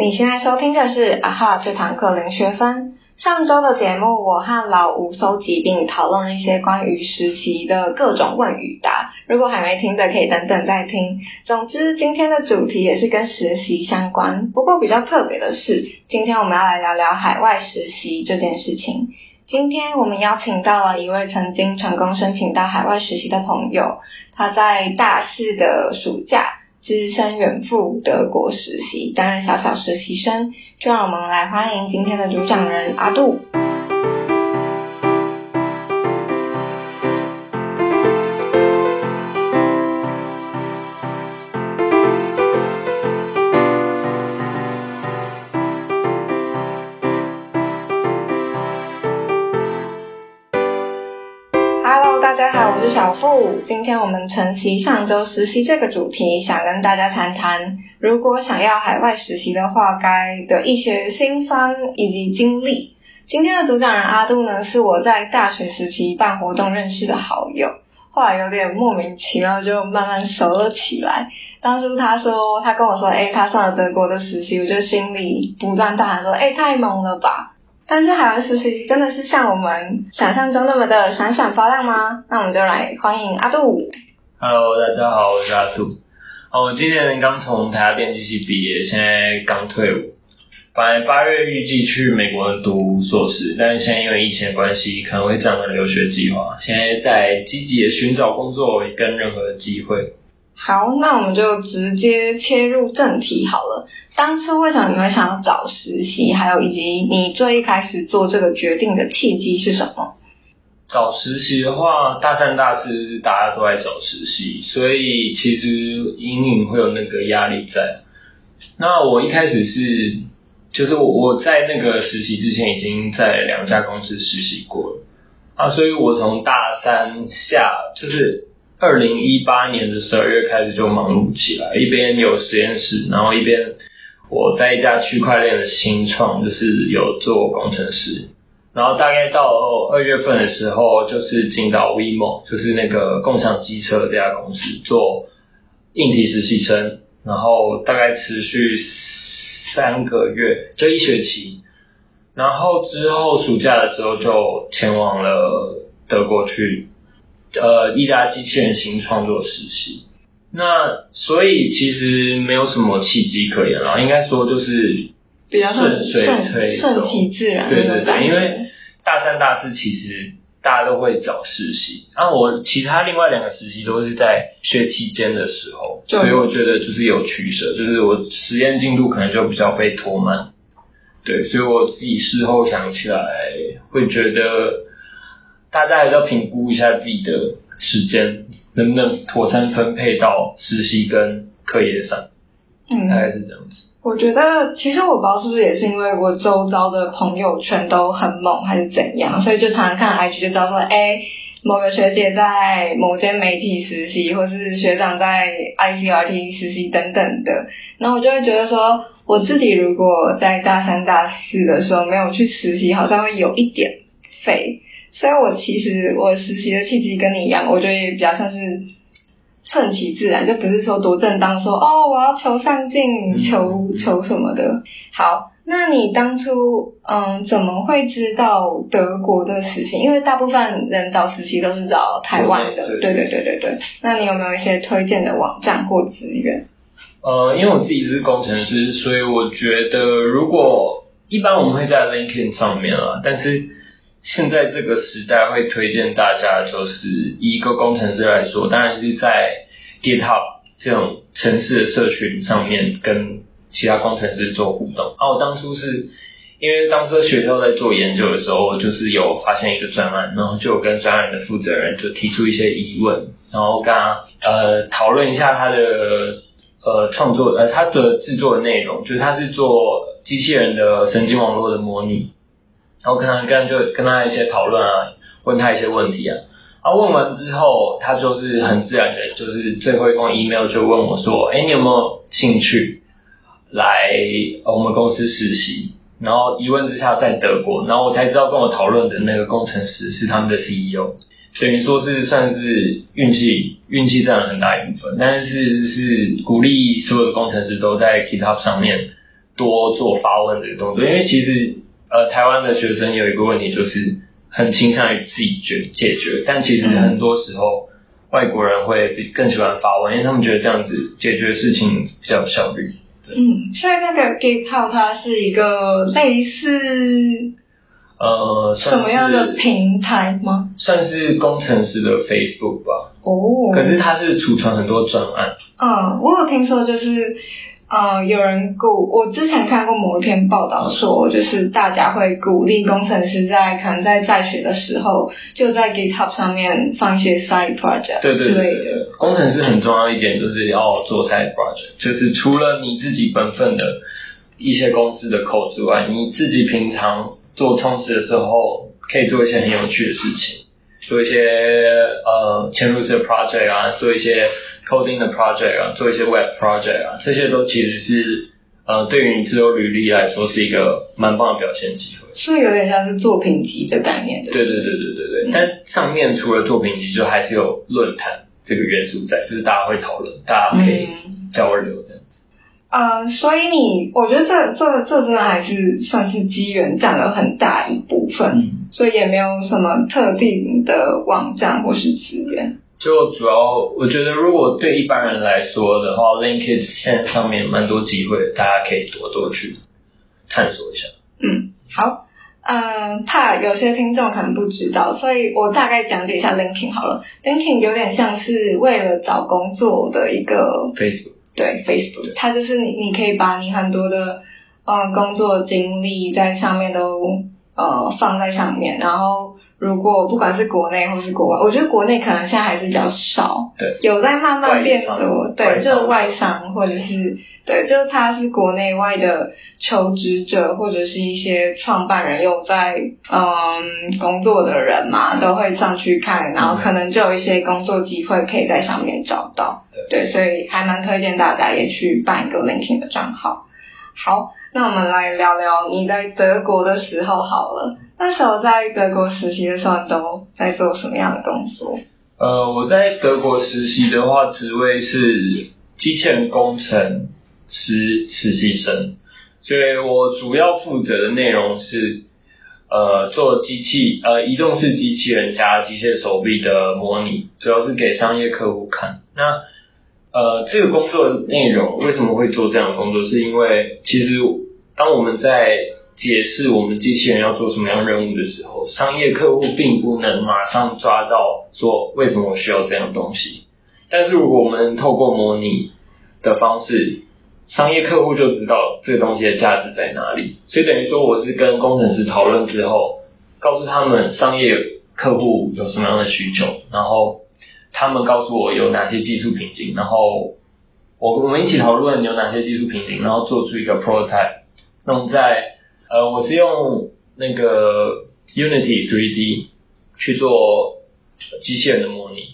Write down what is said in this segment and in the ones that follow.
你现在收听的是啊哈这堂课零学分。上周的节目，我和老吴搜集并讨论了一些关于实习的各种问与答。如果还没听的，可以等等再听。总之，今天的主题也是跟实习相关。不过比较特别的是，今天我们要来聊聊海外实习这件事情。今天我们邀请到了一位曾经成功申请到海外实习的朋友，他在大四的暑假。资深远赴德国实习，担任小小实习生，就让我们来欢迎今天的主讲人阿杜。今天我们晨曦上周实习这个主题，想跟大家谈谈，如果想要海外实习的话，该的一些心酸以及经历。今天的组长人阿杜呢，是我在大学时期办活动认识的好友，后来有点莫名其妙就慢慢熟了起来。当初他说他跟我说，哎，他上了德国的实习，我就心里不断大喊说，哎，太猛了吧！但是海外实习真的是像我们想象中那么的闪闪发亮吗？那我们就来欢迎阿杜。Hello，大家好，我是阿杜。哦，我今年刚从台大电机系毕业，现在刚退伍。本来八月预计去美国读硕士，但是现在因为疫情的关系，可能会暂停留学计划。现在在积极的寻找工作跟任何的机会。好，那我们就直接切入正题好了。当初为什么你会想要找实习？还有以及你最一开始做这个决定的契机是什么？找实习的话，大三、大四是大家都在找实习，所以其实隐隐会有那个压力在。那我一开始是，就是我我在那个实习之前已经在两家公司实习过了啊，所以我从大三下就是。二零一八年的十二月开始就忙碌起来，一边有实验室，然后一边我在一家区块链的新创，就是有做工程师。然后大概到二月份的时候，就是进到 WeMo，就是那个共享机车这家公司做硬体实习生，然后大概持续三个月，就一学期。然后之后暑假的时候就前往了德国去。呃，一家机器人新创作实习，那所以其实没有什么契机可言了，应该说就是比较顺水推顺其自然。对对对，因为大三、大四其实大家都会找实习，啊，我其他另外两个实习都是在学期间的时候，所以我觉得就是有取舍，就是我实验进度可能就比较被拖慢，对，所以我自己事后想起来会觉得。大家还是要评估一下自己的时间能不能妥善分配到实习跟课业上，嗯，大概是这样子。我觉得其实我不知道是不是也是因为我周遭的朋友圈都很猛还是怎样，所以就常常看 IG 就知道说，哎，某个学姐在某间媒体实习，或是学长在 ICRT 实习等等的，然后我就会觉得说，我自己如果在大三大四的时候没有去实习，好像会有一点废。所以我其实我实习的契机跟你一样，我觉得也比较像是顺其自然，就不是说多正当说哦我要求上进，求求什么的。好，那你当初嗯怎么会知道德国的实习？因为大部分人找实习都是找台湾的，对对对对对。那你有没有一些推荐的网站或资源？呃，因为我自己是工程师，所以我觉得如果一般我们会在 LinkedIn 上面啊，但是。现在这个时代会推荐大家，就是以一个工程师来说，当然是在 GitHub 这种城市的社群上面跟其他工程师做互动。啊，我当初是因为当初学校在做研究的时候，就是有发现一个专案，然后就跟专案的负责人就提出一些疑问，然后跟他呃讨论一下他的呃创作呃他的制作的内容，就是他是做机器人的神经网络的模拟。然后跟他跟就跟他一些讨论啊，问他一些问题啊，啊问完之后，他就是很自然的，就是最后一封 email 就问我说，哎，你有没有兴趣来我们公司实习？然后一问之下在德国，然后我才知道跟我讨论的那个工程师是他们的 CEO，等于说是算是运气，运气占了很大一部分，但是是鼓励所有的工程师都在 GitHub 上面多做发问的动作，因为其实呃台湾的学生有一个问题就是很倾向于自己解解决，但其实很多时候外国人会比更喜欢发问，因为他们觉得这样子解决事情比较有效率。嗯，所以那个 GitHub 它是一个类似呃，什么样的平台吗？算是工程师的 Facebook 吧。哦，可是它是储存很多专案。嗯，我有听说就是。呃，有人鼓，我之前看过某一篇报道说，就是大家会鼓励工程师在可能在在学的时候，就在 GitHub 上面放一些 side project 对对之类的。工程师很重要一点就是要做 side project，就是除了你自己本分的一些公司的 code 之外，你自己平常做充实的时候，可以做一些很有趣的事情，做一些呃嵌入式的 project 啊，做一些。Coding 的 project 啊，做一些 web project 啊，这些都其实是呃，对于你自由履历来说是一个蛮棒的表现机会。所以有点像是作品集的概念。对对对对对对。但上面除了作品集，就还是有论坛这个元素在，就是大家会讨论，大家可以交流这样子。呃，所以你，我觉得这这这真的还是算是机缘占了很大一部分，所以也没有什么特定的网站或是资源。就主要，我觉得如果对一般人来说的话，LinkedIn 现在上面蛮多机会，大家可以多多去探索一下。嗯，好，嗯，怕有些听众可能不知道，所以我大概讲解一下 LinkedIn 好了。LinkedIn 有点像是为了找工作的一个 Facebook，对 Facebook，它就是你你可以把你很多的嗯工作经历在上面都呃放在上面，然后。如果不管是国内或是国外，我觉得国内可能现在还是比较少，对，有在慢慢变多，对，就外商或者是对，就是他是国内外的求职者或者是一些创办人有在嗯工作的人嘛，都会上去看，然后可能就有一些工作机会可以在上面找到，对，所以还蛮推荐大家也去办一个 LinkedIn 的账号。好，那我们来聊聊你在德国的时候好了。那时候在德国实习的时候，都在做什么样的工作？呃，我在德国实习的话，职位是机器人工程师实习生，所以我主要负责的内容是呃做机器呃移动式机器人加机械手臂的模拟，主要是给商业客户看。那呃这个工作内容为什么会做这样的工作？是因为其实当我们在解释我们机器人要做什么样任务的时候，商业客户并不能马上抓到说为什么我需要这样东西。但是如果我们透过模拟的方式，商业客户就知道这个东西的价值在哪里。所以等于说我是跟工程师讨论之后，告诉他们商业客户有什么样的需求，然后他们告诉我有哪些技术瓶颈，然后我我们一起讨论有哪些技术瓶颈，然后做出一个 prototype，弄在。呃，我是用那个 Unity 3D 去做机器人的模拟，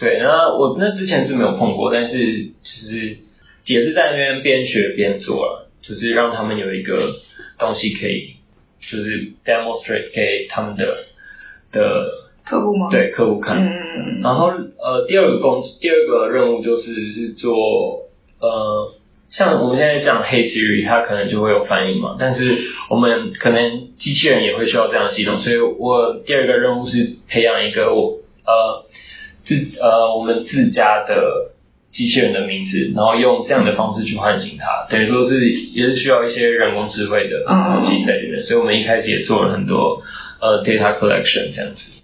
对，那我那之前是没有碰过，但是其实也是在那边边学边做了，就是让他们有一个东西可以，就是 demonstrate 给他们的的客户吗？对，客户看。嗯嗯嗯。然后呃，第二个工第二个任务就是是做呃。像我们现在讲 Hey Siri，它可能就会有翻译嘛。但是我们可能机器人也会需要这样的系统，所以我第二个任务是培养一个我呃自呃我们自家的机器人的名字，然后用这样的方式去唤醒它，等于说是也是需要一些人工智慧的东西在里面。所以我们一开始也做了很多呃 data collection 这样子。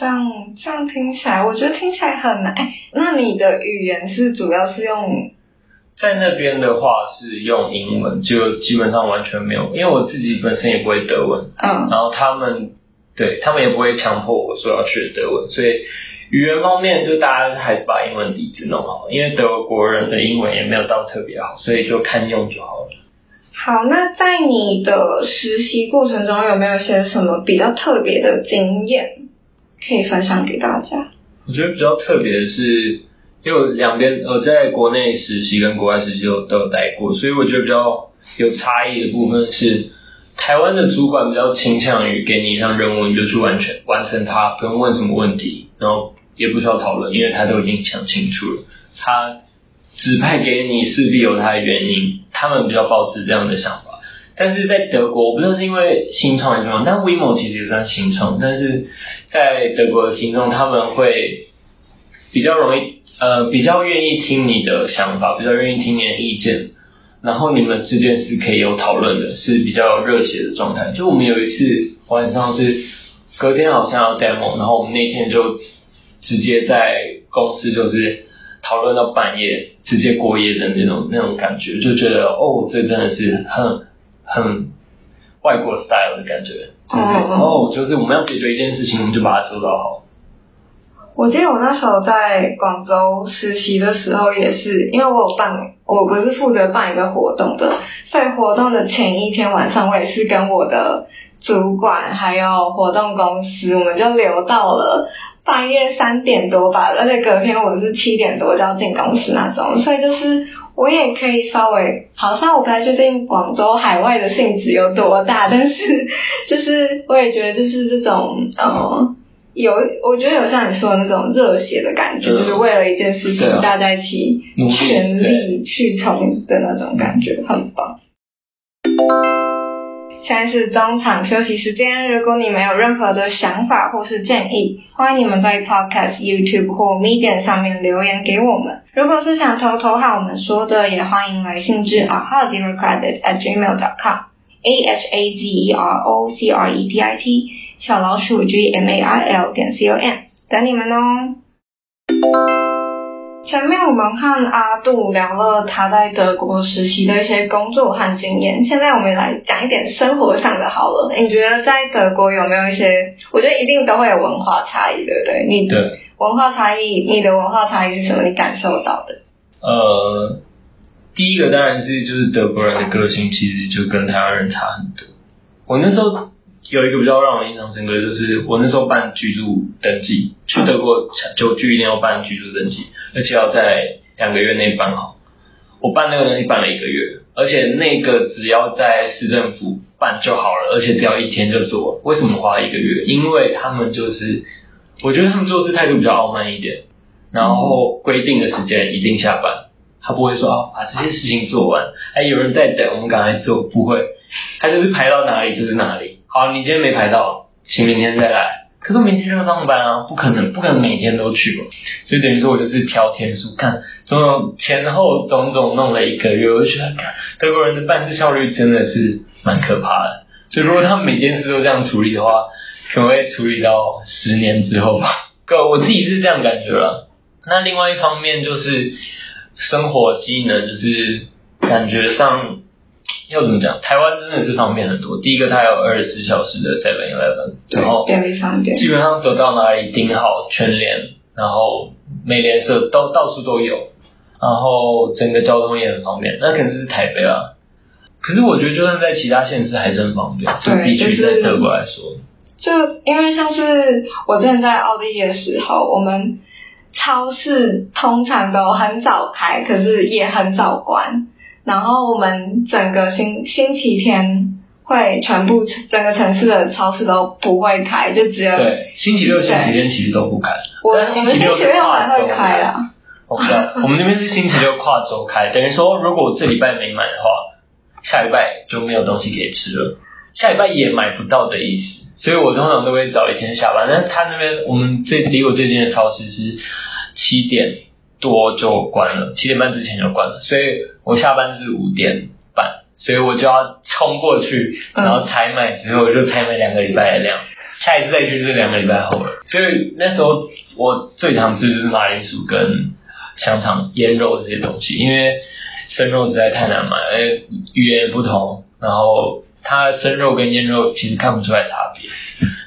这样这样听起来，我觉得听起来很难。哎，那你的语言是主要是用？在那边的话是用英文，就基本上完全没有，因为我自己本身也不会德文，嗯，然后他们对他们也不会强迫我说要学德文，所以语言方面就大家还是把英文底子弄好，因为德国人的英文也没有到特别好，所以就看用就好了。好，那在你的实习过程中有没有一些什么比较特别的经验可以分享给大家？我觉得比较特别的是。因为两边呃，在国内实习跟国外实习都都有待过，所以我觉得比较有差异的部分是，台湾的主管比较倾向于给你一项任务，你就去完全完成它，不用问什么问题，然后也不需要讨论，因为他都已经想清楚了。他指派给你势必有他的原因，他们比较保持这样的想法。但是在德国，我不知道是因为新创还是什么，但 WeMo 其实也算新创，但是在德国的新创，他们会比较容易，呃，比较愿意听你的想法，比较愿意听你的意见，然后你们之间是可以有讨论的，是比较热血的状态。就我们有一次晚上是隔天好像要 demo，然后我们那天就直接在公司就是讨论到半夜，直接过夜的那种那种感觉，就觉得哦，这真的是很。很外国 style 的感觉，就是哦，就是我们要解决一件事情，我们就把它做到好。我记得我那时候在广州实习的时候，也是因为我有办，我不是负责办一个活动的，在活动的前一天晚上，我也是跟我的主管还有活动公司，我们就留到了半夜三点多吧，而且隔天我是七点多就要进公司那种，所以就是。我也可以稍微，好像我不太确定广州海外的性质有多大，但是就是我也觉得就是这种呃，有我觉得有像你说的那种热血的感觉，就是为了一件事情大家一起全力去冲的那种感觉，很棒。现在是中场休息时间，如果你们有任何的想法或是建议，欢迎你们在 Podcast、YouTube 或 Medium 上面留言给我们。如果是想偷偷和我们说的，也欢迎来信至 a h a zero credit at gmail dot com，a h a z e r o c r e d i t 小老鼠 g m a i l 点 c o m，等你们哦。前面我们和阿杜聊了他在德国实习的一些工作和经验，现在我们来讲一点生活上的好了。你觉得在德国有没有一些？我觉得一定都会有文化差异，对不对？你的文化差异，你的文化差异是什么？你感受到的？呃，第一个当然是就是德国人的个性其实就跟台湾人差很多。我那时候。有一个比较让我印象深刻，就是我那时候办居住登记，去德国就就一定要办居住登记，而且要在两个月内办好。我办那个东西办了一个月，而且那个只要在市政府办就好了，而且只要一天就做。为什么花一个月？因为他们就是，我觉得他们做事态度比较傲慢一点，然后规定的时间一定下班，他不会说啊把这些事情做完，哎有人在等，我们赶快做，不会，他就是排到哪里就是哪里。好，你今天没排到，请明天再来。可是我明天要上班啊，不可能，不可能每天都去吧。所以等于说我就是挑天数，看种种前后种种弄了一个月，我就觉得，看德国人的办事效率真的是蛮可怕的。所以如果他们每件事都这样处理的话，可能会处理到十年之后吧。哥，我自己是这样感觉了。那另外一方面就是生活机能，就是感觉上。要怎么讲？台湾真的是方便很多。第一个，它有二十四小时的 Seven Eleven，然后便利商店，基本上走到哪里顶好全联，然后美联社都到处都有，然后整个交通也很方便。那肯定是台北啊，可是我觉得就算在其他县市还是很方便，就比起在德国来说。就因为像是我之前在奥地利的时候，我们超市通常都很早开，可是也很早关。然后我们整个星星期天会全部整个城市的超市都不会开，就只有对星期六、星期天其实都不开。我们星期六还会开啦。我我们那边是星期六跨周开，等于说如果这礼拜没买的话，下礼拜就没有东西可以吃了，下礼拜也买不到的意思。所以我通常都会早一天下班，但是他那边我们最离我最近的超市是七点。多就关了，七点半之前就关了，所以我下班是五点半，所以我就要冲过去，然后采买之后就采买两个礼拜的量，下一次再去就是两个礼拜后了。所以那时候我最常吃就是马铃薯跟香肠、腌肉这些东西，因为生肉实在太难买，而语言不同，然后它生肉跟腌肉其实看不出来差别，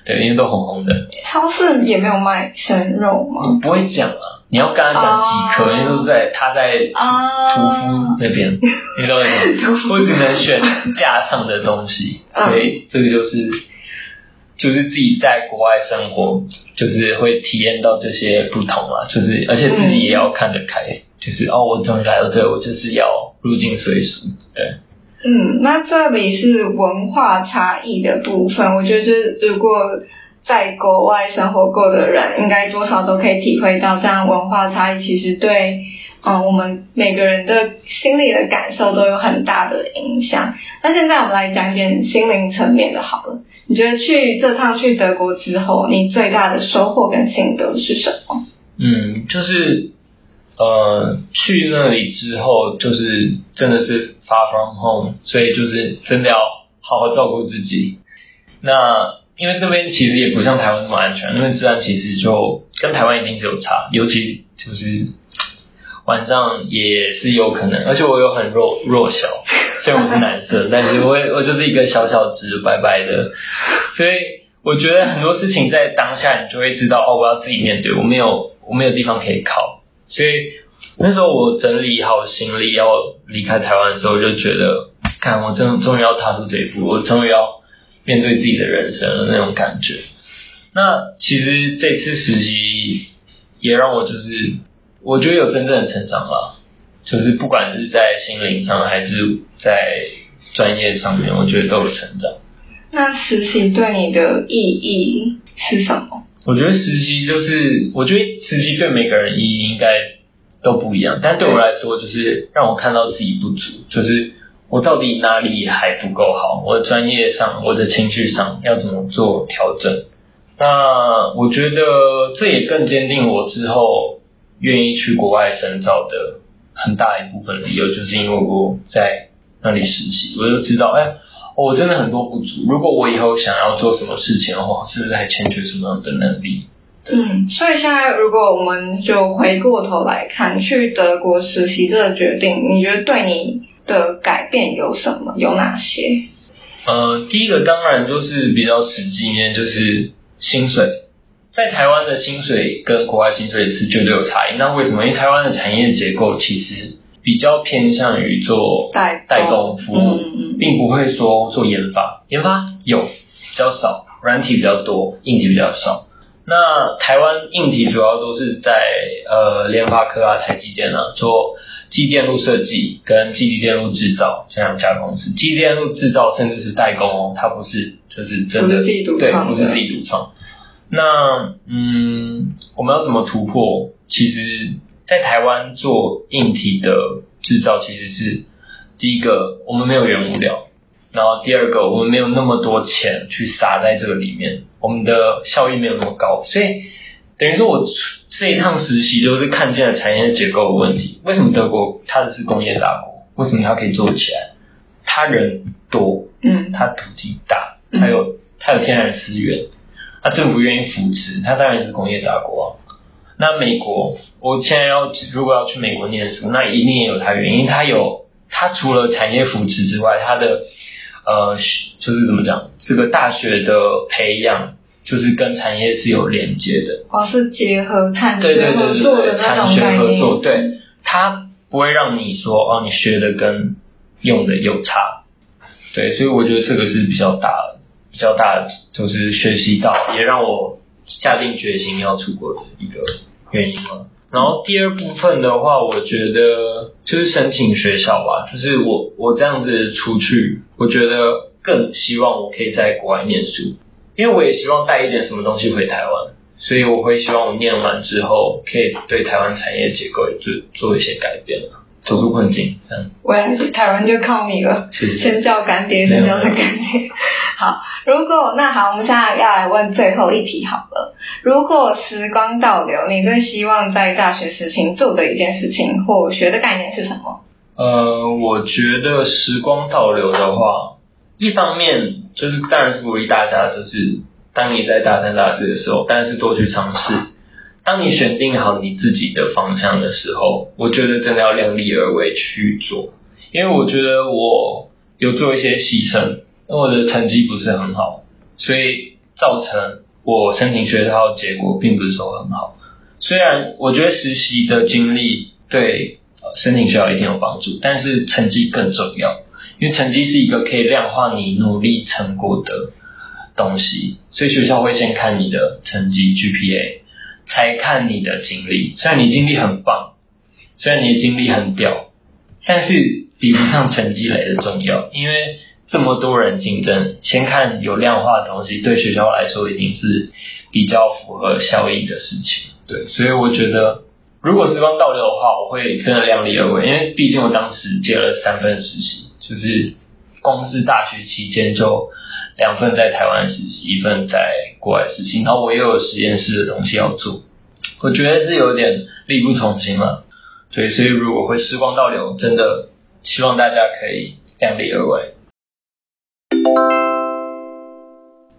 对，因为都红红的。超市也没有卖生肉吗？不会讲啊。你要跟他讲几颗，因为都在他在屠夫那边，你知道吗？我只能选架上的东西，所以这个就是就是自己在国外生活，就是会体验到这些不同啊，就是而且自己也要看得开，就是哦，我终于来到这，我就是要入境随俗，对。嗯，那这里是文化差异的部分，我觉得就是如果。在国外生活过的人，应该多少都可以体会到，这样文化差异其实对嗯，我们每个人的心理的感受都有很大的影响。那现在我们来讲点心灵层面的好了。你觉得去这趟去德国之后，你最大的收获跟心得是什么？嗯，就是呃，去那里之后，就是真的是 far from home，所以就是真的要好好照顾自己。那因为那边其实也不像台湾那么安全，因为治安其实就跟台湾一定是有差，尤其就是晚上也是有可能，而且我又很弱弱小，虽然我是男生，但是我我就是一个小小只白白的，所以我觉得很多事情在当下你就会知道哦，我要自己面对，我没有我没有地方可以靠，所以那时候我整理好行李要离开台湾的时候，就觉得，看我终终于要踏出这一步，我终于要面对自己的人生的那种感觉。那其实这次实习也让我就是。我觉得有真正的成长了，就是不管是在心灵上还是在专业上面，我觉得都有成长。那实习对你的意义是什么？我觉得实习就是，我觉得实习对每个人意义应该都不一样，但对我来说，就是让我看到自己不足，就是我到底哪里还不够好，我的专业上，我的情绪上要怎么做调整。那我觉得这也更坚定我之后。愿意去国外深造的很大一部分理由，就是因为我在那里实习，我就知道，哎，我真的很多不足。如果我以后想要做什么事情的话，是不是还欠缺什么样的能力？嗯，所以现在如果我们就回过头来看，去德国实习这个决定，你觉得对你的改变有什么？有哪些？呃，第一个当然就是比较实际面，就是薪水。在台湾的薪水跟国外薪水是绝对有差异。那为什么？因为台湾的产业结构其实比较偏向于做代代工服务，并不会说做研发。研发有比较少，软体比较多，硬体比较少。那台湾硬体主要都是在呃联发科啊、台积电啊做机电路设计跟基地电路制造这两家公司。基电路制造甚至是代工哦，它不是就是真的对，不是自己独创。那嗯，我们要怎么突破？其实，在台湾做硬体的制造，其实是第一个，我们没有原物料；然后第二个，我们没有那么多钱去撒在这个里面，我们的效益没有那么高。所以，等于说我这一趟实习就是看见了产业结构的问题。为什么德国它的是工业大国？为什么它可以做起来？它人多，嗯，它土地大，还有它有天然资源。它政府愿意扶持，它当然是工业大国。那美国，我现在要如果要去美国念书，那一定也有它原因。它有它除了产业扶持之外，它的呃就是怎么讲，这个大学的培养就是跟产业是有连接的。哦，是结合产对对对对对，产学合作，对，它不会让你说哦，你学的跟用的有差。对，所以我觉得这个是比较大的。比较大的就是学习到，也让我下定决心要出国的一个原因嘛。然后第二部分的话，我觉得就是申请学校吧，就是我我这样子出去，我觉得更希望我可以在国外念书，因为我也希望带一点什么东西回台湾，所以我会希望我念完之后，可以对台湾产业结构做做一些改变走出困境。嗯，我也是，台湾就靠你了，先叫干爹，先叫他干爹。好。如果那好，我们现在要来问最后一题好了。如果时光倒流，你最希望在大学时期做的一件事情或学的概念是什么？呃，我觉得时光倒流的话，一方面就是当然是鼓励大家，就是当你在大三、大四的时候，但是多去尝试。当你选定好你自己的方向的时候，我觉得真的要量力而为去做，因为我觉得我有做一些牺牲。我的成绩不是很好，所以造成我申请学校结果并不是说很好。虽然我觉得实习的经历对申请学校一定有帮助，但是成绩更重要，因为成绩是一个可以量化你努力成果的东西。所以学校会先看你的成绩 GPA，才看你的经历。虽然你经历很棒，虽然你的经历很屌，但是比不上成绩来的重要，因为。这么多人竞争，先看有量化的东西，对学校来说一定是比较符合效益的事情。对，所以我觉得，如果时光倒流的话，我会真的量力而为，因为毕竟我当时接了三份实习，就是光是大学期间就两份在台湾实习，一份在国外实习，然后我又有实验室的东西要做，我觉得是有点力不从心了。对，所以如果会时光倒流，真的希望大家可以量力而为。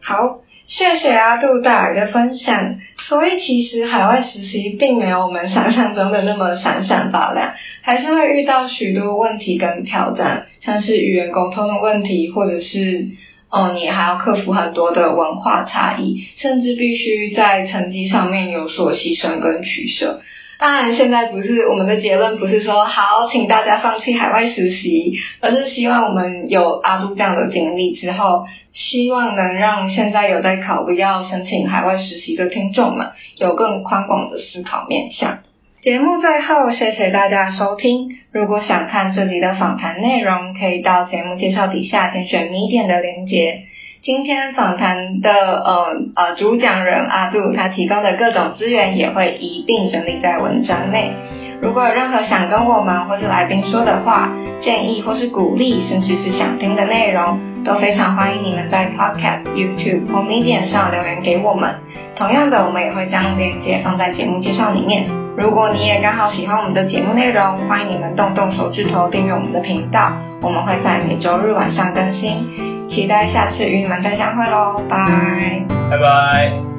好，谢谢阿杜带来的分享。所以其实海外实习并没有我们想象中的那么闪闪发亮，还是会遇到许多问题跟挑战，像是语言沟通的问题，或者是哦你还要克服很多的文化差异，甚至必须在成绩上面有所牺牲跟取舍。当然，现在不是我们的结论，不是说好，请大家放弃海外实习，而是希望我们有阿杜这样的经历之后，希望能让现在有在考虑要申请海外实习的听众们有更宽广的思考面向。节目最后，谢谢大家收听。如果想看这集的访谈内容，可以到节目介绍底下点选米点的连接。今天访谈的呃呃主讲人阿杜，他提供的各种资源也会一并整理在文章内。如果有任何想跟我们或是来宾说的话、建议或是鼓励，甚至是想听的内容，都非常欢迎你们在 Podcast、YouTube 或 Medium 上留言给我们。同样的，我们也会将链接放在节目介绍里面。如果你也刚好喜欢我们的节目内容，欢迎你们动动手指头订阅我们的频道，我们会在每周日晚上更新。期待下次与你们再相会喽，拜拜拜拜。